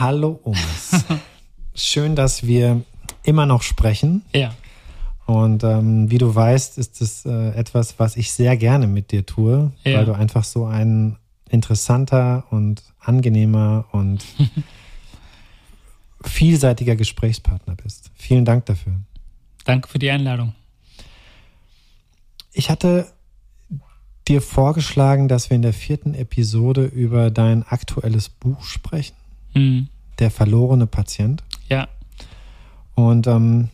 Hallo Umes. Schön, dass wir immer noch sprechen. Ja. Und ähm, wie du weißt, ist es äh, etwas, was ich sehr gerne mit dir tue, Ja. weil du einfach so ein interessanter und angenehmer und vielseitiger Gesprächspartner bist. Vielen Dank dafür. Danke für die Einladung. Ich hatte dir vorgeschlagen, dass wir in der vierten Episode über dein aktuelles Buch sprechen, Hm. Der verlorene Patient. Ja. Und ähm,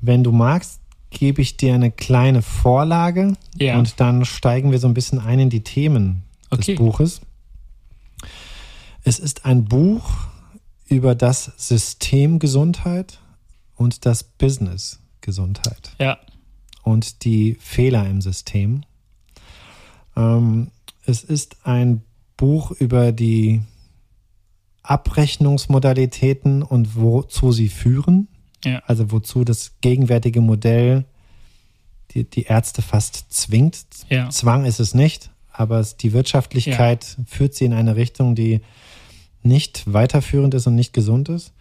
wenn du magst, gebe ich dir eine kleine Vorlage Ja. und dann steigen wir so ein bisschen ein in die Themen Okay. des Buches. Es ist ein Buch über das System Gesundheit und das Business Gesundheit Ja. und die Fehler im System. Ähm, es ist ein Buch über die Abrechnungsmodalitäten und wozu sie führen. Ja. Also wozu das gegenwärtige Modell die, die Ärzte fast zwingt. Ja. Zwang ist es nicht, aber die Wirtschaftlichkeit führt sie in eine Richtung, die nicht weiterführend ist und nicht gesund ist.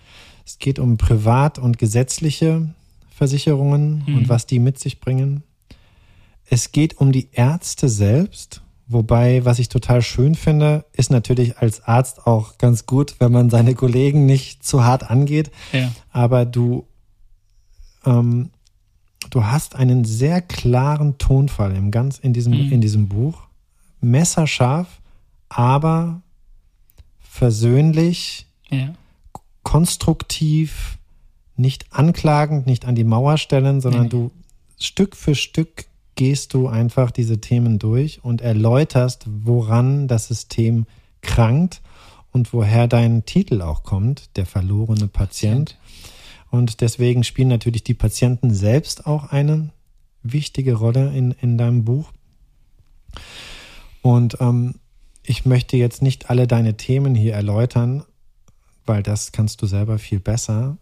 Es geht um privat und gesetzliche Versicherungen Mhm. und was die mit sich bringen. Es geht um die Ärzte selbst, wobei, was ich total schön finde, ist natürlich als Arzt auch ganz gut, wenn man seine Kollegen nicht zu hart angeht, Ja. aber du, ähm, du hast einen sehr klaren Tonfall im ganz in diesem, Mhm. in diesem Buch. Messerscharf, aber versöhnlich, Ja. konstruktiv, nicht anklagend, nicht an die Mauer stellen, sondern Nee. du Stück für Stück gehst du einfach diese Themen durch und erläuterst, woran das System krankt und woher dein Titel auch kommt, der verlorene Patient. Und deswegen spielen natürlich die Patienten selbst auch eine wichtige Rolle in, in deinem Buch. Und ähm, ich möchte jetzt nicht alle deine Themen hier erläutern, weil das kannst du selber viel besser.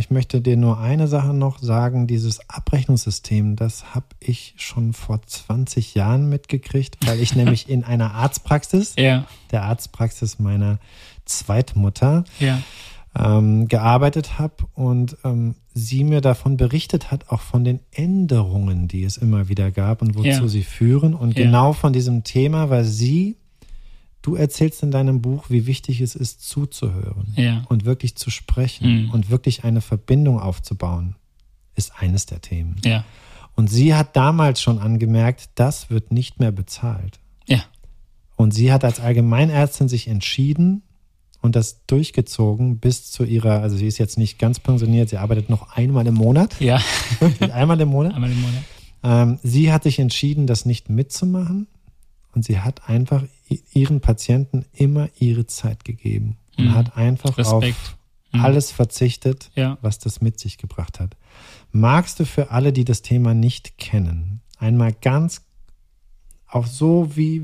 Ich möchte dir nur eine Sache noch sagen, dieses Abrechnungssystem, das habe ich schon vor 20 Jahren mitgekriegt, weil ich nämlich in einer Arztpraxis, Ja. der Arztpraxis meiner Zweitmutter, Ja. ähm, gearbeitet habe und ähm, sie mir davon berichtet hat, auch von den Änderungen, die es immer wieder gab und wozu Ja. sie führen. Und genau von diesem Thema, weil sie, du erzählst in deinem Buch, wie wichtig es ist, zuzuhören Ja. und wirklich zu sprechen Mhm. und wirklich eine Verbindung aufzubauen, ist eines der Themen. Ja. Und sie hat damals schon angemerkt, das wird nicht mehr bezahlt. Ja. Und sie hat als Allgemeinärztin sich entschieden und das durchgezogen bis zu ihrer, also sie ist jetzt nicht ganz pensioniert, sie arbeitet noch einmal im Monat, Ja. einmal im Monat. Einmal im Monat. Ähm, sie hat sich entschieden, das nicht mitzumachen und sie hat einfach ihren Patienten immer ihre Zeit gegeben und Mhm. hat einfach Respekt. auf Mhm. alles verzichtet, Ja. was das mit sich gebracht hat. Magst du für alle, die das Thema nicht kennen, einmal ganz auf so wie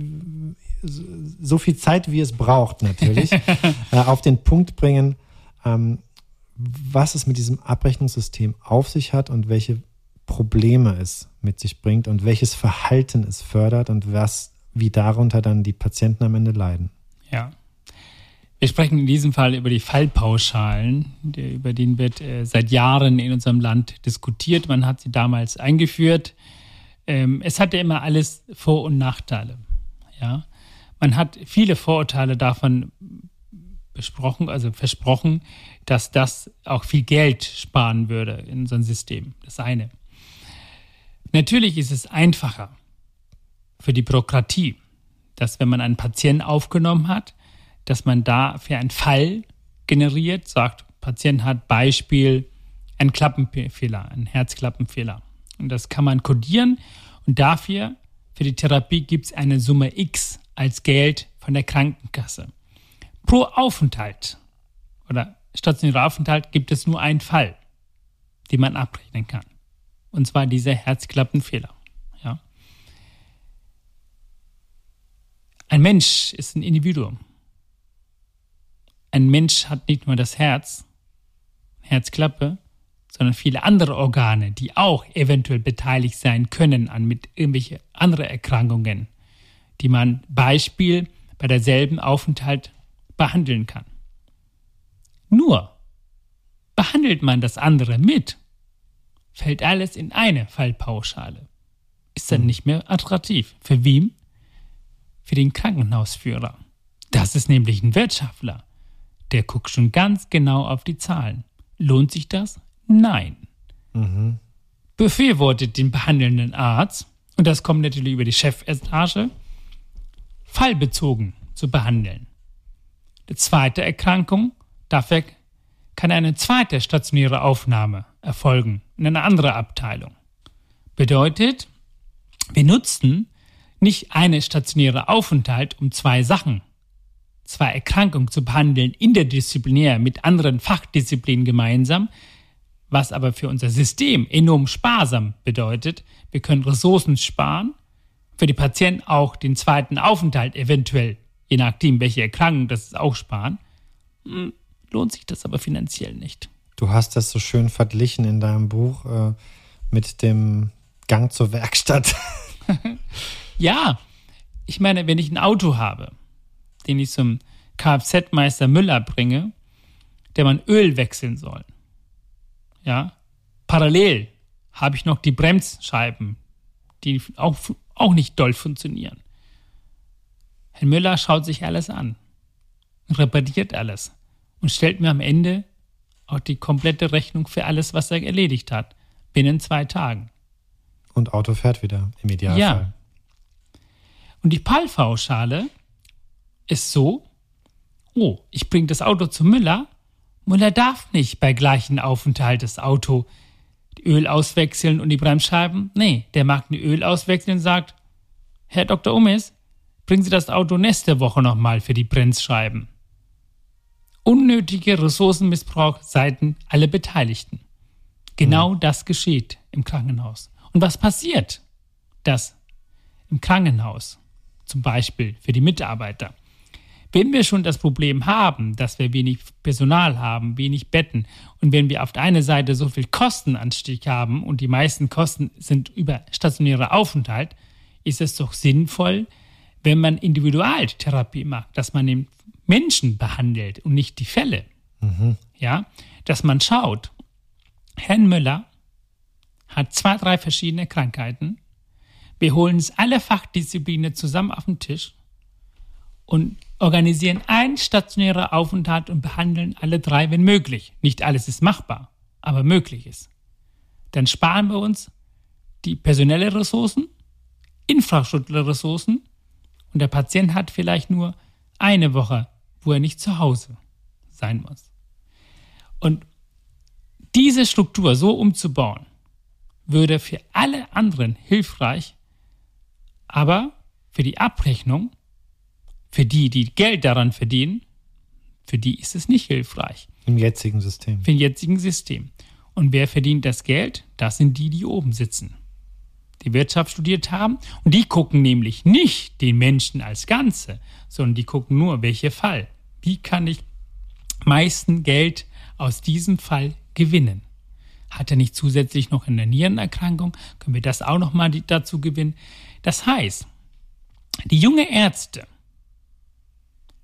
so viel Zeit, wie es braucht, natürlich, äh, auf den Punkt bringen, ähm, was es mit diesem Abrechnungssystem auf sich hat und welche Probleme es mit sich bringt und welches Verhalten es fördert und was, wie darunter dann die Patienten am Ende leiden. Ja. Wir sprechen in diesem Fall über die Fallpauschalen, über den wird äh, seit Jahren in unserem Land diskutiert. Man hat sie damals eingeführt. Ähm, es hatte immer alles Vor- und Nachteile. Ja. Man hat viele Vorurteile davon besprochen, also versprochen, dass das auch viel Geld sparen würde in unserem System. Das eine. Natürlich ist es einfacher für die Bürokratie, dass wenn man einen Patienten aufgenommen hat, dass man da für einen Fall generiert, sagt, Patient hat Beispiel einen Klappenfehler, einen Herzklappenfehler. Und das kann man kodieren und dafür, für die Therapie gibt es eine Summe X als Geld von der Krankenkasse. Pro Aufenthalt oder stationärer Aufenthalt gibt es nur einen Fall, den man abrechnen kann. Und zwar dieser Herzklappenfehler. Ja. Ein Mensch ist ein Individuum. Ein Mensch hat nicht nur das Herz, Herzklappe, sondern viele andere Organe, die auch eventuell beteiligt sein können an mit irgendwelche andere Erkrankungen, die man Beispiel bei derselben Aufenthalt behandeln kann. Nur behandelt man das andere mit, fällt alles in eine Fallpauschale. Ist dann nicht mehr attraktiv. Für wem? Für den Krankenhausführer. Das ist nämlich ein Wirtschaftler. Der guckt schon ganz genau auf die Zahlen. Lohnt sich das? Nein. Mhm. Befürwortet den behandelnden Arzt, und das kommt natürlich über die Chefetage, fallbezogen zu behandeln. Die zweite Erkrankung, dafür kann eine zweite stationäre Aufnahme erfolgen in eine andere Abteilung. Bedeutet, wir nutzen nicht eine stationäre Aufenthalt, um zwei Sachen, zwei Erkrankungen zu behandeln, interdisziplinär mit anderen Fachdisziplinen gemeinsam, was aber für unser System enorm sparsam bedeutet. Wir können Ressourcen sparen, für die Patienten auch den zweiten Aufenthalt eventuell, je nachdem, welche Erkrankung das ist, auch sparen. Hm, lohnt sich das aber finanziell nicht. Du hast das so schön verglichen in deinem Buch äh, mit dem Gang zur Werkstatt. ja, ich meine, wenn ich ein Auto habe, den ich zum Kfz-Meister Müller bringe, der man Öl wechseln soll, ja, parallel habe ich noch die Bremsscheiben, die auch, auch nicht doll funktionieren. Herr Müller schaut sich alles an, repariert alles und stellt mir am Ende auch die komplette Rechnung für alles, was er erledigt hat, binnen zwei Tagen. Und Auto fährt wieder im Idealfall. Ja. Und die Pallpauschale ist so, oh, ich bringe das Auto zu Müller, Müller darf nicht bei gleichen Aufenthalt das Auto Öl auswechseln und die Bremsscheiben. Nee, der mag ein Öl auswechseln und sagt, Herr Dr. Umis, bringen Sie das Auto nächste Woche nochmal für die Bremsscheiben. Unnötige Ressourcenmissbrauch seiten aller Beteiligten. Genau mhm. das geschieht im Krankenhaus. Und was passiert? Das im Krankenhaus, zum Beispiel für die Mitarbeiter, wenn wir schon das Problem haben, dass wir wenig Personal haben, wenig Betten und wenn wir auf der einen Seite so viel Kostenanstieg haben und die meisten Kosten sind über stationäre Aufenthalt, ist es doch sinnvoll, wenn man Individualtherapie macht, dass man den Menschen behandelt und nicht die Fälle. Mhm. Ja, dass man schaut, Herrn Müller hat zwei, drei verschiedene Krankheiten. Wir holen uns alle Fachdisziplinen zusammen auf den Tisch und organisieren einen stationären Aufenthalt und behandeln alle drei, wenn möglich. Nicht alles ist machbar, aber möglich ist. Dann sparen wir uns die personelle Ressourcen, infrastrukturelle Ressourcen und der Patient hat vielleicht nur eine Woche, wo er nicht zu Hause sein muss. Und diese Struktur so umzubauen, würde für alle anderen hilfreich, aber für die Abrechnung für die, die Geld daran verdienen, für die ist es nicht hilfreich. Im jetzigen System. Im jetzigen System. Und wer verdient das Geld? Das sind die, die oben sitzen. Die Wirtschaft studiert haben. Und die gucken nämlich nicht den Menschen als Ganze, sondern die gucken nur, welcher Fall. Wie kann ich meisten Geld aus diesem Fall gewinnen? Hat er nicht zusätzlich noch eine Nierenerkrankung? Können wir das auch nochmal dazu gewinnen? Das heißt, die junge Ärzte,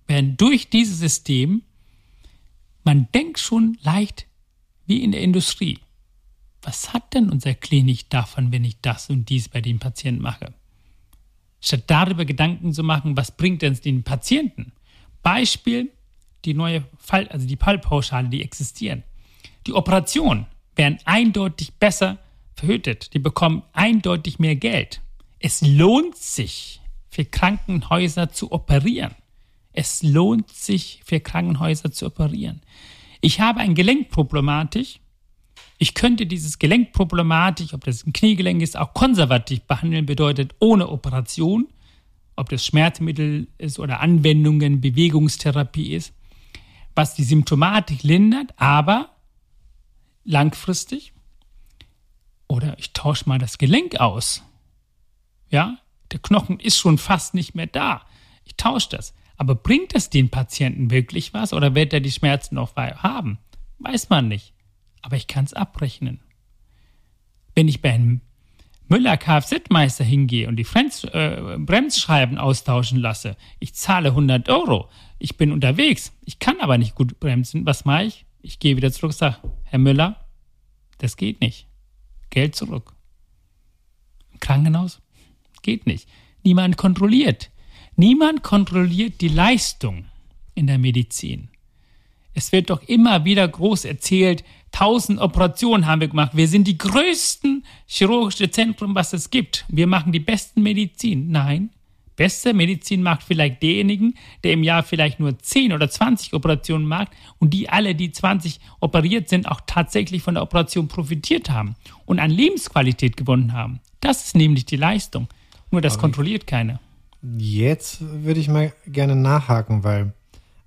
werden durch dieses System, man denkt schon leicht wie in der Industrie. Was hat denn unser Klinik davon, wenn ich das und dies bei dem Patienten mache? Statt darüber Gedanken zu machen, was bringt denn den Patienten? Beispiel, die neue Fall, also die Fallpauschale, die existieren. Die Operationen werden eindeutig besser verhütet. Die bekommen eindeutig mehr Geld. Es lohnt sich für Krankenhäuser zu operieren. Es lohnt sich für Krankenhäuser zu operieren. Ich habe ein Gelenkproblematik. Ich könnte dieses Gelenkproblematik, ob das ein Kniegelenk ist, auch konservativ behandeln, bedeutet ohne Operation, ob das Schmerzmittel ist oder Anwendungen, Bewegungstherapie ist, was die Symptomatik lindert, aber langfristig. Oder ich tausche mal das Gelenk aus. Ja, der Knochen ist schon fast nicht mehr da. Ich tausche das. Aber bringt es den Patienten wirklich was oder wird er die Schmerzen noch haben? Weiß man nicht. Aber ich kann es abrechnen. Wenn ich bei einem Müller Kfz-Meister hingehe und die Fremd, äh, Bremsscheiben austauschen lasse, ich zahle 100 Euro, ich bin unterwegs, ich kann aber nicht gut bremsen, was mache ich? Ich gehe wieder zurück und sage, Herr Müller, das geht nicht. Geld zurück. Krankenhaus? Geht nicht. Niemand kontrolliert. Niemand kontrolliert die Leistung in der Medizin. Es wird doch immer wieder groß erzählt, tausend Operationen haben wir gemacht. Wir sind die größten chirurgische Zentrum, was es gibt. Wir machen die besten Medizin. Nein, beste Medizin macht vielleicht derjenigen, der im Jahr vielleicht nur 10 oder 20 Operationen macht und die alle, die 20 operiert sind, auch tatsächlich von der Operation profitiert haben und an Lebensqualität gewonnen haben. Das ist nämlich die Leistung. Nur das Aber kontrolliert keiner. Jetzt würde ich mal gerne nachhaken, weil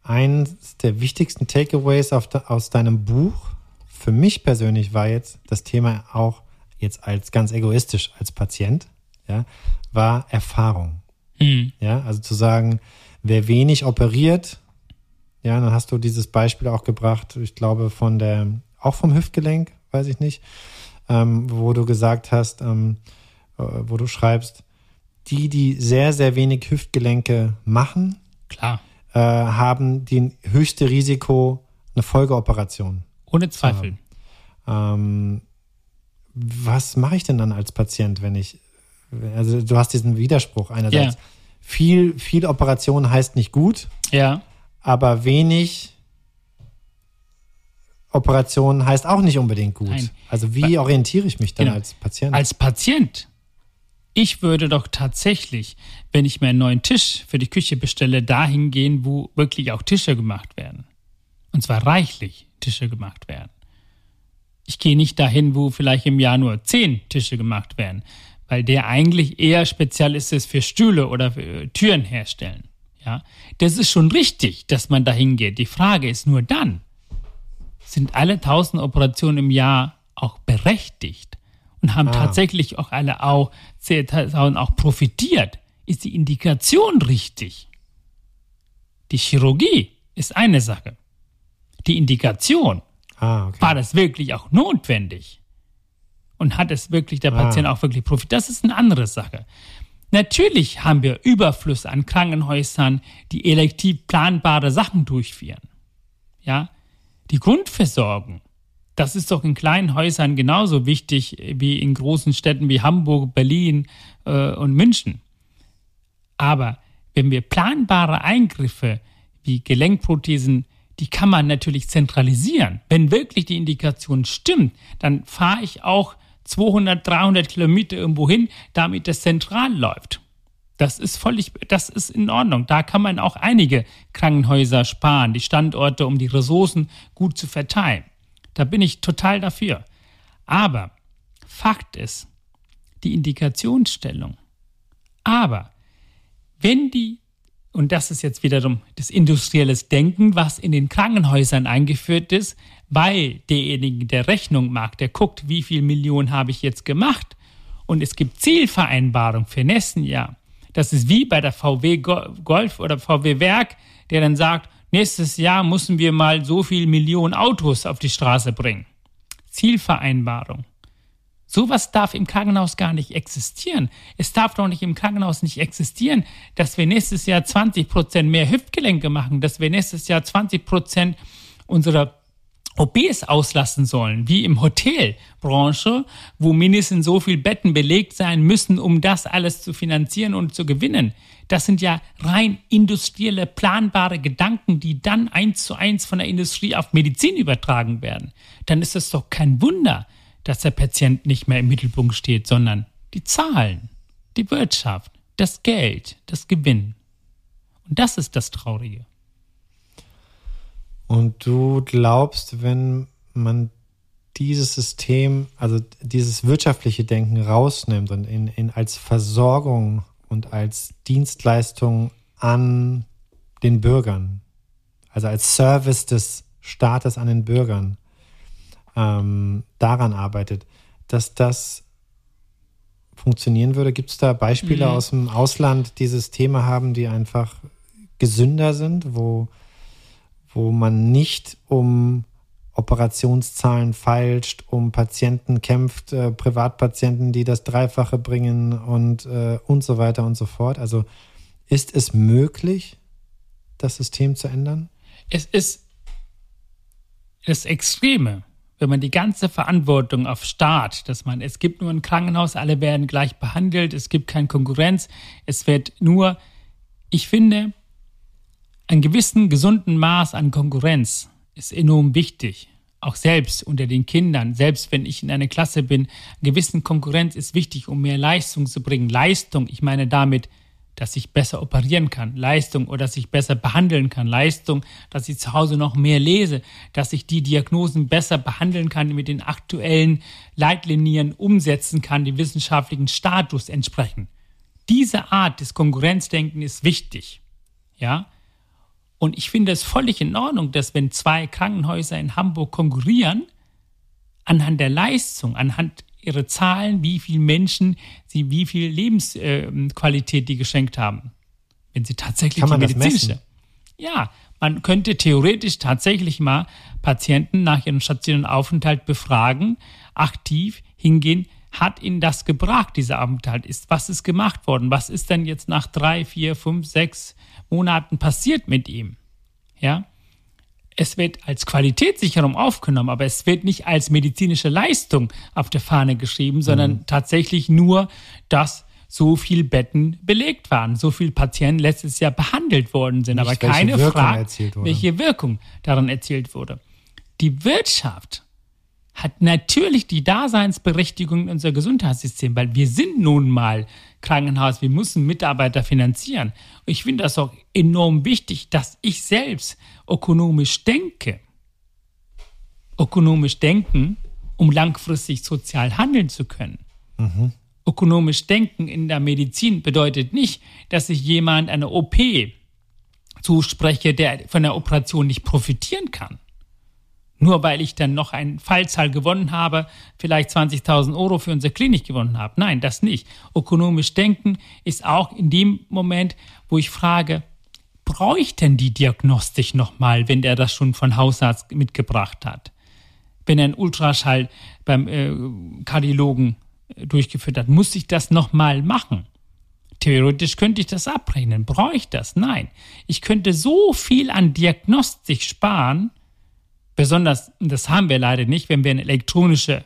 eines der wichtigsten Takeaways aus deinem Buch für mich persönlich war jetzt das Thema auch jetzt als ganz egoistisch als Patient, ja, war Erfahrung. Mhm. Ja, also zu sagen, wer wenig operiert, ja, dann hast du dieses Beispiel auch gebracht, ich glaube, von der, auch vom Hüftgelenk, weiß ich nicht, ähm, wo du gesagt hast, ähm, äh, wo du schreibst, die, die sehr, sehr wenig Hüftgelenke machen, klar, äh, haben die höchste Risiko, eine Folgeoperation. Ohne Zweifel. Ähm, was mache ich denn dann als Patient, wenn ich, also du hast diesen Widerspruch einerseits. Ja. Viel, viel Operation heißt nicht gut. Ja. Aber wenig Operation heißt auch nicht unbedingt gut. Nein. Also wie orientiere ich mich dann genau. als Patient? Als Patient ich würde doch tatsächlich, wenn ich mir einen neuen Tisch für die Küche bestelle, dahin gehen, wo wirklich auch Tische gemacht werden. Und zwar reichlich Tische gemacht werden. Ich gehe nicht dahin, wo vielleicht im Jahr nur zehn Tische gemacht werden, weil der eigentlich eher Spezialist ist für Stühle oder für Türen herstellen. Ja, das ist schon richtig, dass man dahin geht. Die Frage ist nur dann, sind alle tausend Operationen im Jahr auch berechtigt? Und haben ah. tatsächlich auch alle auch, auch profitiert. Ist die Indikation richtig? Die Chirurgie ist eine Sache. Die Indikation, ah, okay. war das wirklich auch notwendig? Und hat es wirklich der Patient ah. auch wirklich profitiert? Das ist eine andere Sache. Natürlich haben wir Überfluss an Krankenhäusern, die elektiv planbare Sachen durchführen. Ja, die Grundversorgung das ist doch in kleinen Häusern genauso wichtig wie in großen Städten wie Hamburg, Berlin äh, und München. Aber wenn wir planbare Eingriffe wie Gelenkprothesen, die kann man natürlich zentralisieren. Wenn wirklich die Indikation stimmt, dann fahre ich auch 200, 300 Kilometer irgendwo hin, damit das zentral läuft. Das ist völlig, das ist in Ordnung. Da kann man auch einige Krankenhäuser sparen, die Standorte, um die Ressourcen gut zu verteilen. Da bin ich total dafür. Aber Fakt ist, die Indikationsstellung. Aber wenn die, und das ist jetzt wiederum das industrielles Denken, was in den Krankenhäusern eingeführt ist, weil derjenige, der Rechnung mag, der guckt, wie viel Millionen habe ich jetzt gemacht und es gibt Zielvereinbarung für nächsten Jahr. Das ist wie bei der VW Golf oder VW Werk, der dann sagt, nächstes Jahr müssen wir mal so viel Millionen Autos auf die Straße bringen. Zielvereinbarung. Sowas darf im Krankenhaus gar nicht existieren. Es darf doch nicht im Krankenhaus nicht existieren, dass wir nächstes Jahr 20 Prozent mehr Hüftgelenke machen, dass wir nächstes Jahr 20 Prozent unserer OBs auslassen sollen, wie im Hotelbranche, wo mindestens so viele Betten belegt sein müssen, um das alles zu finanzieren und zu gewinnen. Das sind ja rein industrielle, planbare Gedanken, die dann eins zu eins von der Industrie auf Medizin übertragen werden. Dann ist es doch kein Wunder, dass der Patient nicht mehr im Mittelpunkt steht, sondern die Zahlen, die Wirtschaft, das Geld, das Gewinn. Und das ist das Traurige. Und du glaubst, wenn man dieses System, also dieses wirtschaftliche Denken rausnimmt und in, in als Versorgung und als Dienstleistung an den Bürgern, also als Service des Staates an den Bürgern, ähm, daran arbeitet, dass das funktionieren würde? Gibt es da Beispiele mhm. aus dem Ausland, die dieses Thema haben, die einfach gesünder sind, wo wo man nicht um Operationszahlen feilscht, um Patienten kämpft, äh, Privatpatienten, die das Dreifache bringen und, äh, und so weiter und so fort. Also ist es möglich, das System zu ändern? Es ist das Extreme, wenn man die ganze Verantwortung auf Staat, dass man, es gibt nur ein Krankenhaus, alle werden gleich behandelt, es gibt keine Konkurrenz, es wird nur, ich finde, einen gewissen gesunden Maß an Konkurrenz ist enorm wichtig. Auch selbst unter den Kindern, selbst wenn ich in einer Klasse bin, eine gewissen Konkurrenz ist wichtig, um mehr Leistung zu bringen. Leistung, ich meine damit, dass ich besser operieren kann, Leistung oder dass ich besser behandeln kann, Leistung, dass ich zu Hause noch mehr lese, dass ich die Diagnosen besser behandeln kann, mit den aktuellen Leitlinien umsetzen kann, die wissenschaftlichen Status entsprechen. Diese Art des Konkurrenzdenken ist wichtig. Ja? Und ich finde es völlig in Ordnung, dass wenn zwei Krankenhäuser in Hamburg konkurrieren, anhand der Leistung, anhand ihrer Zahlen, wie viele Menschen sie, wie viel Lebensqualität äh, die geschenkt haben. Wenn sie tatsächlich Kann man die medizinische. Ja, man könnte theoretisch tatsächlich mal Patienten nach ihrem stationären Aufenthalt befragen, aktiv hingehen, hat ihnen das gebracht, dieser Aufenthalt ist, was ist gemacht worden, was ist denn jetzt nach drei, vier, fünf, sechs Monaten passiert mit ihm. Ja, es wird als Qualitätssicherung aufgenommen, aber es wird nicht als medizinische Leistung auf der Fahne geschrieben, sondern mhm. tatsächlich nur, dass so viele Betten belegt waren, so viele Patienten letztes Jahr behandelt worden sind, nicht, aber keine Frage, welche Wirkung daran erzielt wurde. Die Wirtschaft hat natürlich die Daseinsberechtigung in unser Gesundheitssystem, weil wir sind nun mal Krankenhaus, wir müssen Mitarbeiter finanzieren. Und ich finde das auch enorm wichtig, dass ich selbst ökonomisch denke. Ökonomisch denken, um langfristig sozial handeln zu können. Mhm. Ökonomisch denken in der Medizin bedeutet nicht, dass ich jemand eine OP zuspreche, der von der Operation nicht profitieren kann. Nur weil ich dann noch einen Fallzahl gewonnen habe, vielleicht 20.000 Euro für unsere Klinik gewonnen habe. Nein, das nicht. Ökonomisch denken ist auch in dem Moment, wo ich frage, bräuchten die Diagnostik nochmal, wenn der das schon von Hausarzt mitgebracht hat? Wenn er einen Ultraschall beim äh, Kardiologen äh, durchgeführt hat, muss ich das nochmal machen? Theoretisch könnte ich das abrechnen. Brauche ich das? Nein. Ich könnte so viel an Diagnostik sparen, Besonders, das haben wir leider nicht, wenn wir eine elektronische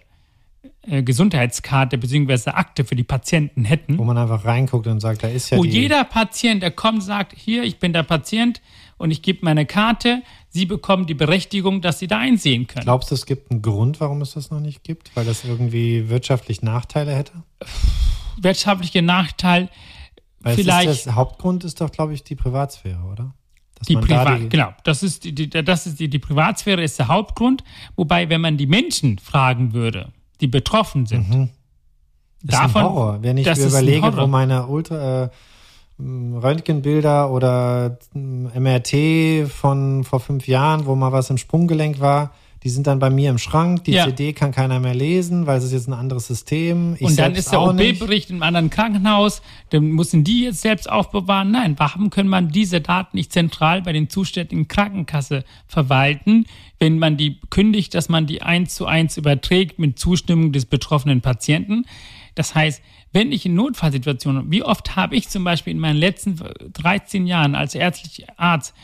äh, Gesundheitskarte bzw. Akte für die Patienten hätten. Wo man einfach reinguckt und sagt, da ist ja. Wo jeder Patient, der kommt, sagt, hier, ich bin der Patient und ich gebe meine Karte, Sie bekommen die Berechtigung, dass Sie da einsehen können. Glaubst du, es gibt einen Grund, warum es das noch nicht gibt? Weil das irgendwie wirtschaftlich Nachteile hätte? Wirtschaftliche Nachteil. Weil vielleicht. Das Hauptgrund ist doch, glaube ich, die Privatsphäre, oder? Die Privat, die genau, das ist die, die, das ist die, die Privatsphäre ist der Hauptgrund. Wobei, wenn man die Menschen fragen würde, die betroffen sind, mhm. das davon, ist ein Horror. Wenn ich mir überlege, wo meine Ultra, äh, Röntgenbilder oder MRT von vor fünf Jahren, wo mal was im Sprunggelenk war, die sind dann bei mir im Schrank. Die ja. CD kann keiner mehr lesen, weil es ist jetzt ein anderes System. Ich und dann ist der OP-Bericht im anderen Krankenhaus. Dann müssen die jetzt selbst aufbewahren. Nein, warum können man diese Daten nicht zentral bei den zuständigen Krankenkasse verwalten, wenn man die kündigt, dass man die eins zu eins überträgt mit Zustimmung des betroffenen Patienten? Das heißt, wenn ich in Notfallsituationen, wie oft habe ich zum Beispiel in meinen letzten 13 Jahren als ärztlicher Arzt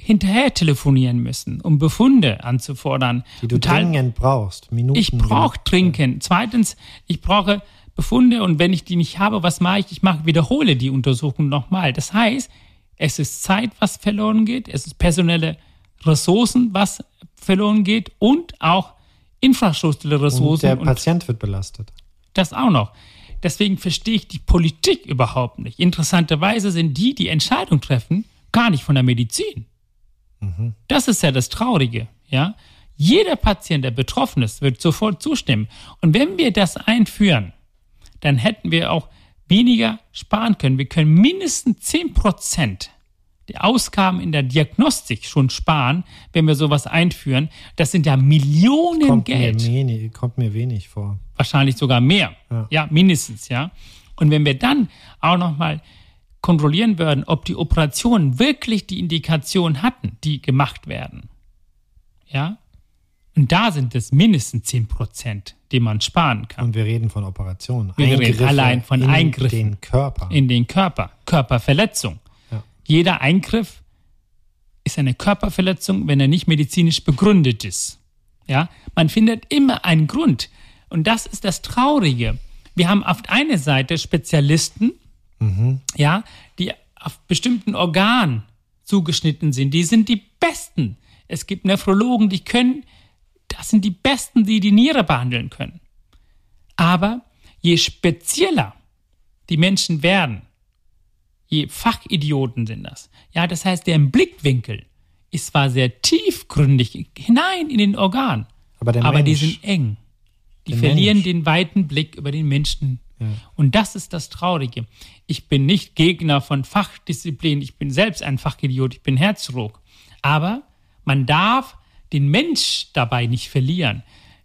hinterher telefonieren müssen, um Befunde anzufordern. Die du dringend brauchst. Minuten. Ich brauche dringend. Zweitens, ich brauche Befunde und wenn ich die nicht habe, was mache ich? Ich mache, wiederhole die Untersuchung nochmal. Das heißt, es ist Zeit, was verloren geht, es ist personelle Ressourcen, was verloren geht und auch infrastrukturelle Ressourcen. Und der Patient und wird belastet. Das auch noch. Deswegen verstehe ich die Politik überhaupt nicht. Interessanterweise sind die, die Entscheidung treffen, gar nicht von der Medizin. Mhm. Das ist ja das Traurige, ja. Jeder Patient, der betroffen ist, wird sofort zustimmen. Und wenn wir das einführen, dann hätten wir auch weniger sparen können. Wir können mindestens 10 Prozent die Ausgaben in der Diagnostik schon sparen, wenn wir sowas einführen. Das sind ja Millionen kommt Geld. Mir wenig, kommt mir wenig vor. Wahrscheinlich sogar mehr. Ja, ja mindestens, ja. Und wenn wir dann auch nochmal kontrollieren würden, ob die Operationen wirklich die Indikation hatten, die gemacht werden. Ja? Und da sind es mindestens 10 Prozent, die man sparen kann. Und wir reden von Operationen. Wir reden allein von in Eingriffen. In den Körper. In den Körper. Körperverletzung. Ja. Jeder Eingriff ist eine Körperverletzung, wenn er nicht medizinisch begründet ist. Ja, man findet immer einen Grund. Und das ist das Traurige. Wir haben auf einer Seite Spezialisten, ja, die auf bestimmten Organen zugeschnitten sind. Die sind die Besten. Es gibt Nephrologen, die können, das sind die Besten, die die Niere behandeln können. Aber je spezieller die Menschen werden, je Fachidioten sind das. Ja, das heißt, deren Blickwinkel ist zwar sehr tiefgründig hinein in den Organ, Aber der aber die sind eng. Die Der verlieren Mensch. den weiten Blick über den Menschen. Und das ist das Traurige. Ich bin nicht Gegner von Fachdisziplinen. Ich bin selbst ein Fachidiot. Ich bin Herzchirurg. Aber man darf den Mensch dabei nicht verlieren.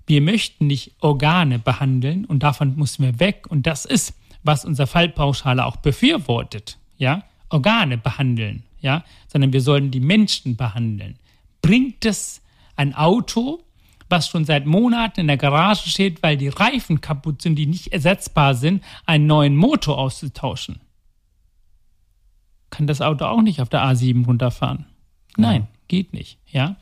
Wir möchten nicht Organe behandeln und davon müssen wir weg. Und das ist, was unser Fallpauschale auch befürwortet. Ja, Organe behandeln. Ja, sondern wir sollen die Menschen behandeln. Bringt es ein Auto, was schon seit Monaten in der Garage steht, weil die Reifen kaputt sind, die nicht ersetzbar sind, einen neuen Motor auszutauschen? Kann das Auto auch nicht auf der A7 runterfahren? Nein, geht nicht. Ja,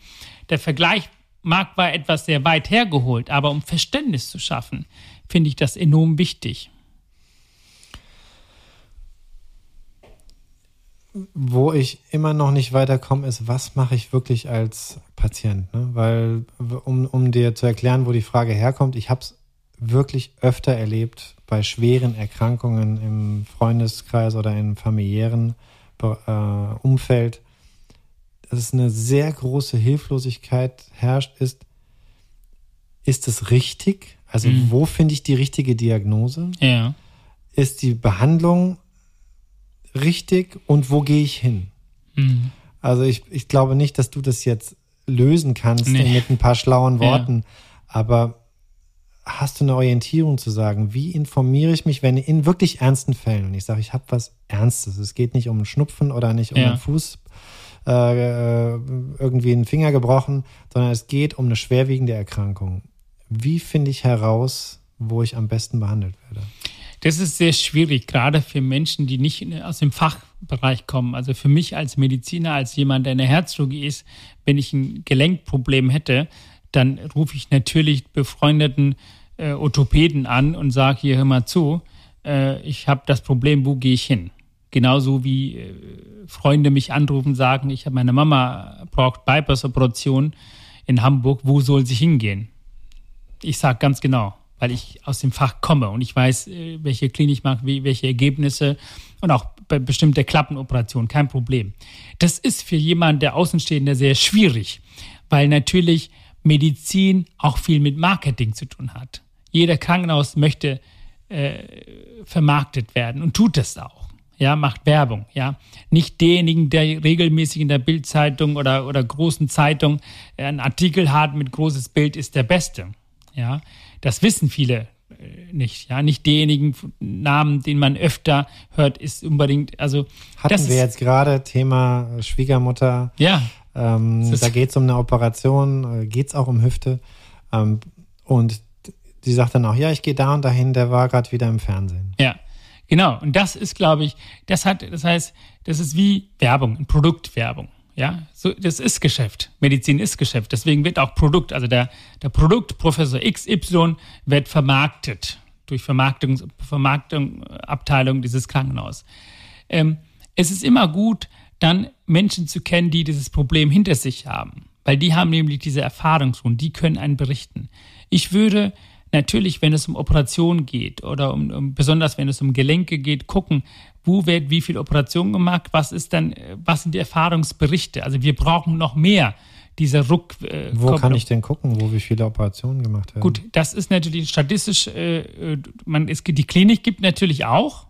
der Vergleich mag war etwas sehr weit hergeholt, aber um Verständnis zu schaffen, finde ich das enorm wichtig. Wo ich immer noch nicht weiterkomme, ist, was mache ich wirklich als Patient? Ne? Weil, um, um dir zu erklären, wo die Frage herkommt, ich habe es wirklich öfter erlebt bei schweren Erkrankungen im Freundeskreis oder im familiären äh, Umfeld, dass es eine sehr große Hilflosigkeit herrscht, ist, ist es richtig? Also wo finde ich die richtige Diagnose? Ja. ist die Behandlung richtig und wo gehe ich hin? Mhm. Also ich, ich glaube nicht, dass du das jetzt lösen kannst Nee. mit ein paar schlauen Ja. Worten, aber hast du eine Orientierung zu sagen, wie informiere ich mich, wenn in wirklich ernsten Fällen, und ich sage, ich habe was Ernstes, es geht nicht um einen Schnupfen oder nicht um Ja. einen Fuß, äh, irgendwie einen Finger gebrochen, sondern es geht um eine schwerwiegende Erkrankung. Wie finde ich heraus, wo ich am besten behandelt werde? Das ist sehr schwierig, gerade für Menschen, die nicht aus dem Fachbereich kommen. Also für mich als Mediziner, als jemand, der in der Herzchirurgie ist, wenn ich ein Gelenkproblem hätte, dann rufe ich natürlich befreundeten äh, Orthopäden an und sage hier, hör mal zu, äh, ich habe das Problem, wo gehe ich hin? Genauso wie äh, Freunde mich anrufen, sagen, ich habe meine Mama braucht Bypass-Operation in Hamburg, wo soll sie hingehen? Ich sage ganz genau, weil ich aus dem Fach komme und ich weiß, äh, welche Klinik macht, wie, welche Ergebnisse und auch bei bestimmter Klappenoperation, kein Problem. Das ist für jemanden, der Außenstehender, sehr schwierig, weil natürlich Medizin auch viel mit Marketing zu tun hat. Jeder Krankenhaus möchte äh, vermarktet werden und tut es auch. Ja, macht Werbung, ja. Nicht derjenigen, der regelmäßig in der Bildzeitung oder, oder großen Zeitung äh, einen Artikel hat mit großes Bild, ist der Beste. Ja, das wissen viele äh, nicht. Ja, nicht diejenigen Namen, den man öfter hört, ist unbedingt, also. Hatten das wir ist, jetzt gerade Thema äh, Schwiegermutter. Ja, Ähm, da geht es um eine Operation, geht es auch um Hüfte. Ähm, und die sagt dann auch, ja, ich gehe da und dahin, der war gerade wieder im Fernsehen. Ja, genau. Und das ist, glaube ich, das hat, das heißt, das ist wie Werbung, Produktwerbung. Ja, so, das ist Geschäft. Medizin ist Geschäft. Deswegen wird auch Produkt, also der, der Produktprofessor XY wird vermarktet durch Vermarktung, Vermarktung, Abteilung dieses Krankenhaus. Ähm, es ist immer gut, dann Menschen zu kennen, die dieses Problem hinter sich haben. Weil die haben nämlich diese Erfahrung schon, die können einen berichten. Ich würde natürlich, wenn es um Operationen geht oder um, um besonders wenn es um Gelenke geht, gucken, wo wird wie viel Operation gemacht, was ist dann, was sind die Erfahrungsberichte? Also wir brauchen noch mehr dieser Ruck. Äh, Wo kann ich denn gucken, wo wie viele Operationen gemacht werden? Gut, das ist natürlich statistisch, äh, äh, man, es, die Klinik gibt natürlich auch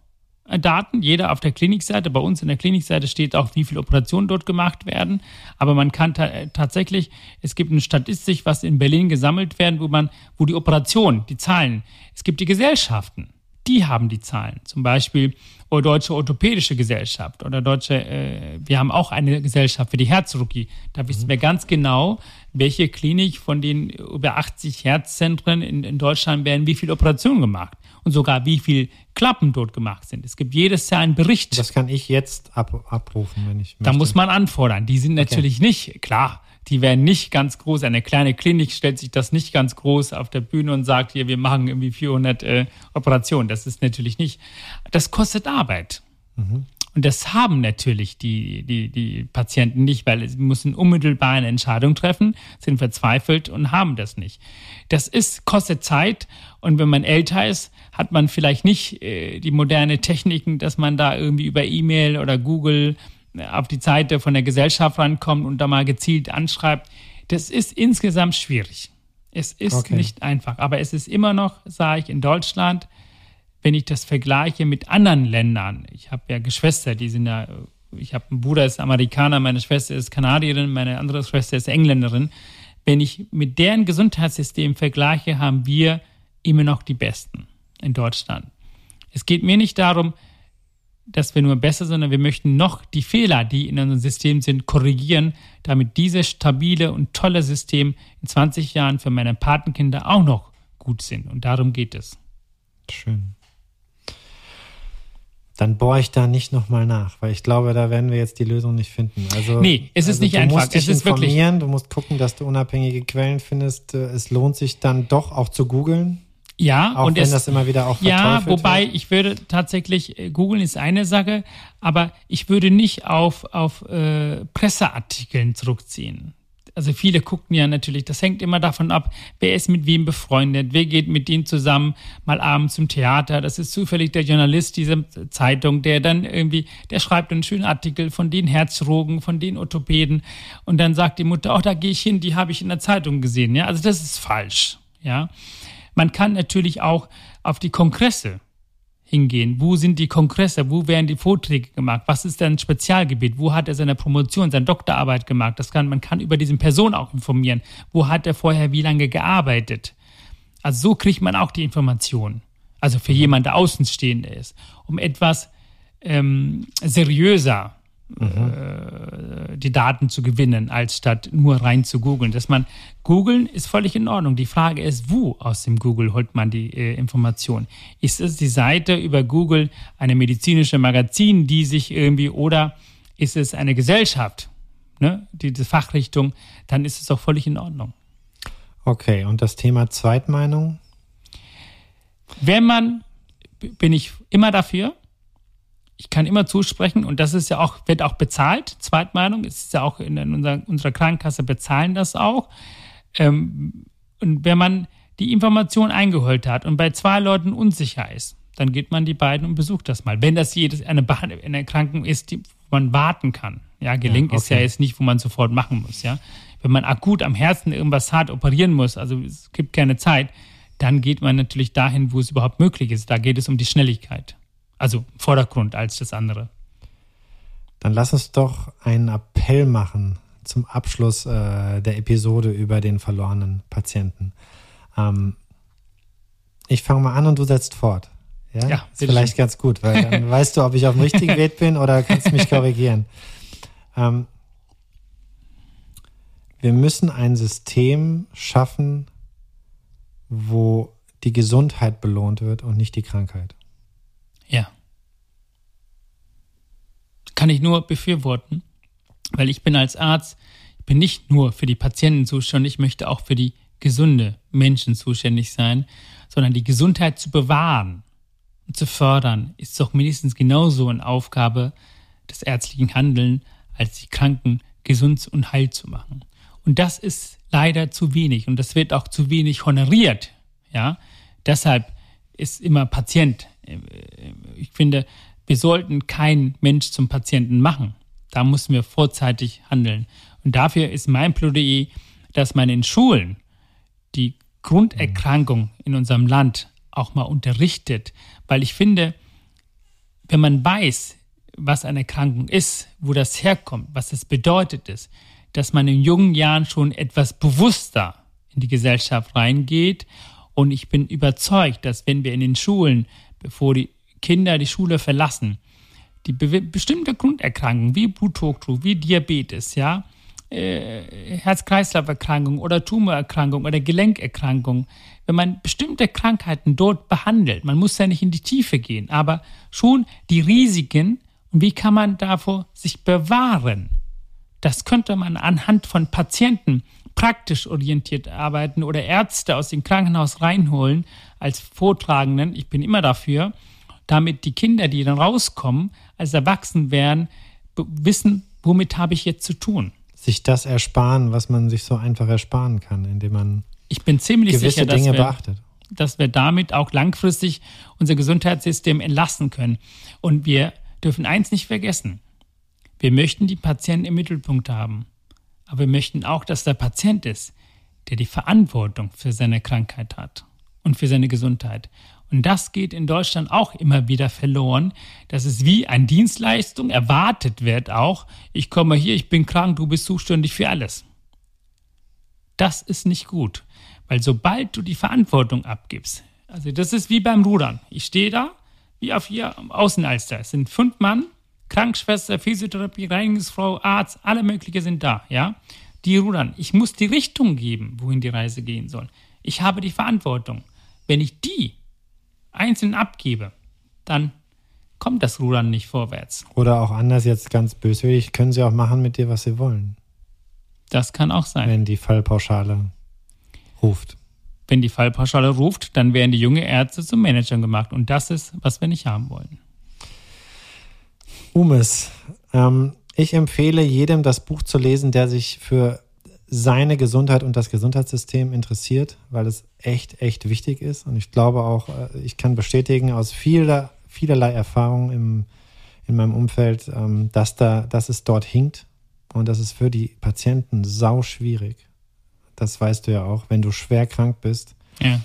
äh, Daten, jeder auf der Klinikseite, bei uns in der Klinikseite steht auch, wie viele Operationen dort gemacht werden, aber man kann ta äh, tatsächlich, es gibt eine Statistik, was in Berlin gesammelt werden, wo man, wo die Operationen, die Zahlen, es gibt die Gesellschaften, die haben die Zahlen. Zum Beispiel oder Deutsche Orthopädische Gesellschaft oder Deutsche, äh, wir haben auch eine Gesellschaft für die Herzchirurgie. Da wissen wir ganz genau, welche Klinik von den über 80 Herzzentren in, in Deutschland werden wie viele Operationen gemacht und sogar wie viele Klappen dort gemacht sind. Es gibt jedes Jahr einen Bericht. Das kann ich jetzt ab, abrufen, wenn ich möchte. Da muss man anfordern. Die sind natürlich okay. nicht, klar, die werden nicht ganz groß. Eine kleine Klinik stellt sich das nicht ganz groß auf der Bühne und sagt, hier, wir machen irgendwie 400 äh, Operationen. Das ist natürlich nicht. Das kostet Arbeit. Mhm. Und das haben natürlich die, die, die Patienten nicht, weil sie müssen unmittelbar eine Entscheidung treffen, sind verzweifelt und haben das nicht. Das ist, kostet Zeit. Und wenn man älter ist, hat man vielleicht nicht äh, die moderne Techniken, dass man da irgendwie über E-Mail oder Google auf die Seite von der Gesellschaft rankommt und da mal gezielt anschreibt. Das ist insgesamt schwierig. Es ist okay. nicht einfach, aber es ist immer noch, sage ich, in Deutschland, wenn ich das vergleiche mit anderen Ländern. Ich habe ja Geschwister, die sind ja, ich habe einen Bruder, ist Amerikaner, meine Schwester ist Kanadierin, meine andere Schwester ist Engländerin. Wenn ich mit deren Gesundheitssystem vergleiche, haben wir immer noch die Besten in Deutschland. Es geht mir nicht darum, dass wir nur besser, sondern wir möchten noch die Fehler, die in unserem System sind, korrigieren, damit dieses stabile und tolle System in 20 Jahren für meine Patenkinder auch noch gut sind. Und darum geht es. Schön. Dann bohre ich da nicht nochmal nach, weil ich glaube, da werden wir jetzt die Lösung nicht finden. Also, nee, es ist also nicht du einfach. Musst dich es ist informieren, wirklich. Du musst gucken, dass du unabhängige Quellen findest. Es lohnt sich dann doch auch zu googeln. Ja, auch und wenn es, das immer wieder auch Ja, wobei wird. ich würde tatsächlich, äh, googeln ist eine Sache, aber ich würde nicht auf, auf äh, Presseartikeln zurückziehen. Also viele gucken ja natürlich, das hängt immer davon ab, wer ist mit wem befreundet, wer geht mit denen zusammen mal abends zum Theater. Das ist zufällig der Journalist dieser Zeitung, der dann irgendwie, der schreibt einen schönen Artikel von den Herzchirurgen, von den Orthopäden und dann sagt die Mutter, oh, da gehe ich hin, die habe ich in der Zeitung gesehen. Ja, also das ist falsch. Ja, man kann natürlich auch auf die Kongresse hingehen. Wo sind die Kongresse? Wo werden die Vorträge gemacht? Was ist dein Spezialgebiet? Wo hat er seine Promotion, seine Doktorarbeit gemacht? Das kann, man kann über diesen Person auch informieren. Wo hat er vorher wie lange gearbeitet? Also so kriegt man auch die Information. Also für jemanden, der Außenstehender ist. Um etwas ähm, seriöser mhm. die Daten zu gewinnen, als statt nur rein zu googeln. Dass man googeln ist völlig in Ordnung. Die Frage ist, wo aus dem Google holt man die äh, Information? Ist es die Seite über Google, eine medizinische Magazin, die sich irgendwie oder ist es eine Gesellschaft, ne, die, die Fachrichtung, dann ist es auch völlig in Ordnung. Okay, und das Thema Zweitmeinung? Wenn man, bin ich immer dafür, ich kann immer zusprechen und das ist ja auch, wird auch bezahlt. Zweitmeinung ist ja auch in, unserer, unserer Krankenkasse bezahlen das auch. Ähm, und wenn man die Information eingeholt hat und bei zwei Leuten unsicher ist, dann geht man die beiden und besucht das mal. Wenn das jedes eine, eine Erkrankung ist, die man warten kann. Ja, gelingt ja, okay. ist ja jetzt nicht, wo man sofort machen muss. Ja, wenn man akut am Herzen irgendwas hart operieren muss, also es gibt keine Zeit, dann geht man natürlich dahin, wo es überhaupt möglich ist. Da geht es um die Schnelligkeit. Also Vordergrund als das andere. Dann lass uns doch einen Appell machen zum Abschluss äh, der Episode über den verlorenen Patienten. Ähm, ich fange mal an und du setzt fort. Ja, ja ist vielleicht schön. ganz gut, weil dann weißt du, ob ich auf dem richtigen Weg bin oder kannst mich korrigieren. Ähm, wir müssen ein System schaffen, wo die Gesundheit belohnt wird und nicht die Krankheit. Ja. Kann ich nur befürworten, weil ich bin als Arzt, ich bin nicht nur für die Patienten zuständig, ich möchte auch für die gesunde Menschen zuständig sein, sondern die Gesundheit zu bewahren und zu fördern, ist doch mindestens genauso eine Aufgabe des ärztlichen Handelns, als die Kranken gesund und heil zu machen. Und das ist leider zu wenig und das wird auch zu wenig honoriert. Ja, deshalb ist immer Patient ich finde, wir sollten keinen Mensch zum Patienten machen. Da müssen wir vorzeitig handeln. Und dafür ist mein Plädoyer, dass man in Schulen die Grunderkrankung in unserem Land auch mal unterrichtet. Weil ich finde, wenn man weiß, was eine Erkrankung ist, wo das herkommt, was es bedeutet ist, dass man in jungen Jahren schon etwas bewusster in die Gesellschaft reingeht. Und ich bin überzeugt, dass wenn wir in den Schulen bevor die Kinder die Schule verlassen, die be bestimmte Grunderkrankungen wie Bluthochdruck, wie Diabetes, ja, äh, Herz-Kreislauf-Erkrankung oder Tumorerkrankung oder Gelenkerkrankung, wenn man bestimmte Krankheiten dort behandelt, man muss ja nicht in die Tiefe gehen, aber schon die Risiken und wie kann man davor sich bewahren, das könnte man anhand von Patienten praktisch orientiert arbeiten oder Ärzte aus dem Krankenhaus reinholen als Vortragenden. Ich bin immer dafür, damit die Kinder, die dann rauskommen, als erwachsen werden, wissen, womit habe ich jetzt zu tun. Sich das ersparen, was man sich so einfach ersparen kann, indem man ich bin ziemlich gewisse sicher, dass Dinge wir, beachtet. dass wir damit auch langfristig unser Gesundheitssystem entlasten können. Und wir dürfen eins nicht vergessen. Wir möchten die Patienten im Mittelpunkt haben. Aber wir möchten auch, dass der Patient ist, der die Verantwortung für seine Krankheit hat und für seine Gesundheit. Und das geht in Deutschland auch immer wieder verloren, dass es wie eine Dienstleistung erwartet wird auch, ich komme hier, ich bin krank, du bist zuständig für alles. Das ist nicht gut, weil sobald du die Verantwortung abgibst, also das ist wie beim Rudern. Ich stehe da, wie auf hier Außenalster. Es sind fünf Mann, Krankenschwester, Physiotherapie, Reinigungsfrau, Arzt, alle möglichen sind da, ja. Die rudern. Ich muss die Richtung geben, wohin die Reise gehen soll. Ich habe die Verantwortung. Wenn ich die einzeln abgebe, dann kommt das Rudern nicht vorwärts. Oder auch anders jetzt ganz böswillig, können sie auch machen mit dir, was sie wollen. Das kann auch sein. Wenn die Fallpauschale ruft. Wenn die Fallpauschale ruft, dann werden die junge Ärzte zum Managern gemacht. Und das ist, was wir nicht haben wollen. Umes, ähm, ich empfehle jedem, das Buch zu lesen, der sich für seine Gesundheit und das Gesundheitssystem interessiert, weil es echt, echt wichtig ist. Und ich glaube auch, äh, ich kann bestätigen aus vieler, vielerlei Erfahrung im, in meinem Umfeld, ähm, dass, da, dass es dort hinkt und das ist für die Patienten sau schwierig. Das weißt du ja auch, wenn du schwer krank bist. Ja.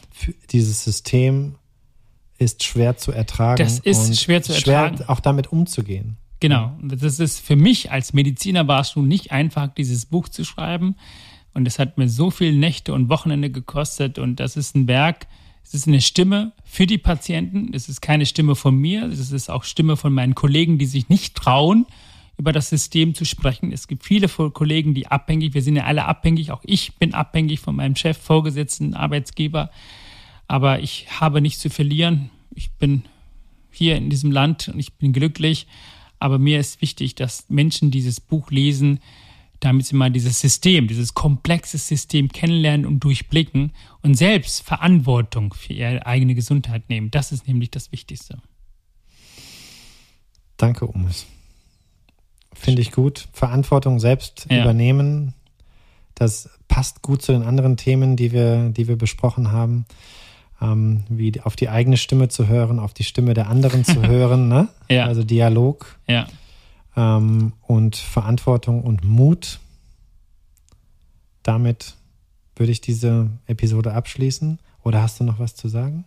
Dieses System ist schwer zu ertragen. Das ist schwer zu ertragen. Schwer auch damit umzugehen. Genau. Das ist für mich als Mediziner war es schon nicht einfach, dieses Buch zu schreiben. Und es hat mir so viele Nächte und Wochenende gekostet. Und das ist ein Werk, es ist eine Stimme für die Patienten. Es ist keine Stimme von mir. Es ist auch Stimme von meinen Kollegen, die sich nicht trauen, über das System zu sprechen. Es gibt viele Kollegen, die abhängig, wir sind ja alle abhängig. Auch ich bin abhängig von meinem Chef, Vorgesetzten, Arbeitsgeber. Aber ich habe nichts zu verlieren. Ich bin hier in diesem Land und ich bin glücklich. Aber mir ist wichtig, dass Menschen dieses Buch lesen, damit sie mal dieses System, dieses komplexe System kennenlernen und durchblicken und selbst Verantwortung für ihre eigene Gesundheit nehmen. Das ist nämlich das Wichtigste. Danke, Umes. Finde ich gut. Verantwortung selbst ja. übernehmen. Das passt gut zu den anderen Themen, die wir, die wir besprochen haben ähm, wie auf die eigene Stimme zu hören, auf die Stimme der anderen zu hören, ne? ja. Also Dialog ja. ähm, und Verantwortung und Mut. Damit würde ich diese Episode abschließen. Oder hast du noch was zu sagen?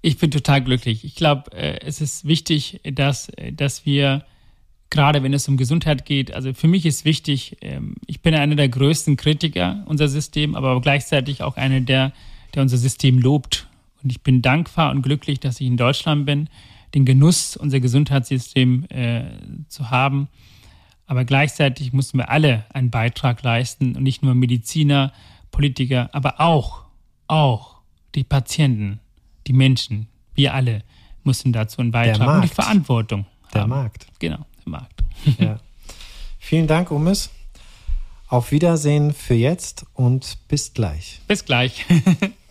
Ich bin total glücklich. Ich glaube, äh, es ist wichtig, dass, dass wir gerade wenn es um Gesundheit geht, also für mich ist wichtig, ähm, ich bin einer der größten Kritiker unser System, aber gleichzeitig auch einer der der unser System lobt. Und ich bin dankbar und glücklich, dass ich in Deutschland bin, den Genuss, unser Gesundheitssystem äh, zu haben. Aber gleichzeitig müssen wir alle einen Beitrag leisten und nicht nur Mediziner, Politiker, aber auch, auch die Patienten, die Menschen, wir alle müssen dazu einen Beitrag und die Verantwortung der haben. Markt. Genau, der Markt. Ja. Vielen Dank, Umis. Auf Wiedersehen für jetzt und bis gleich. Bis gleich.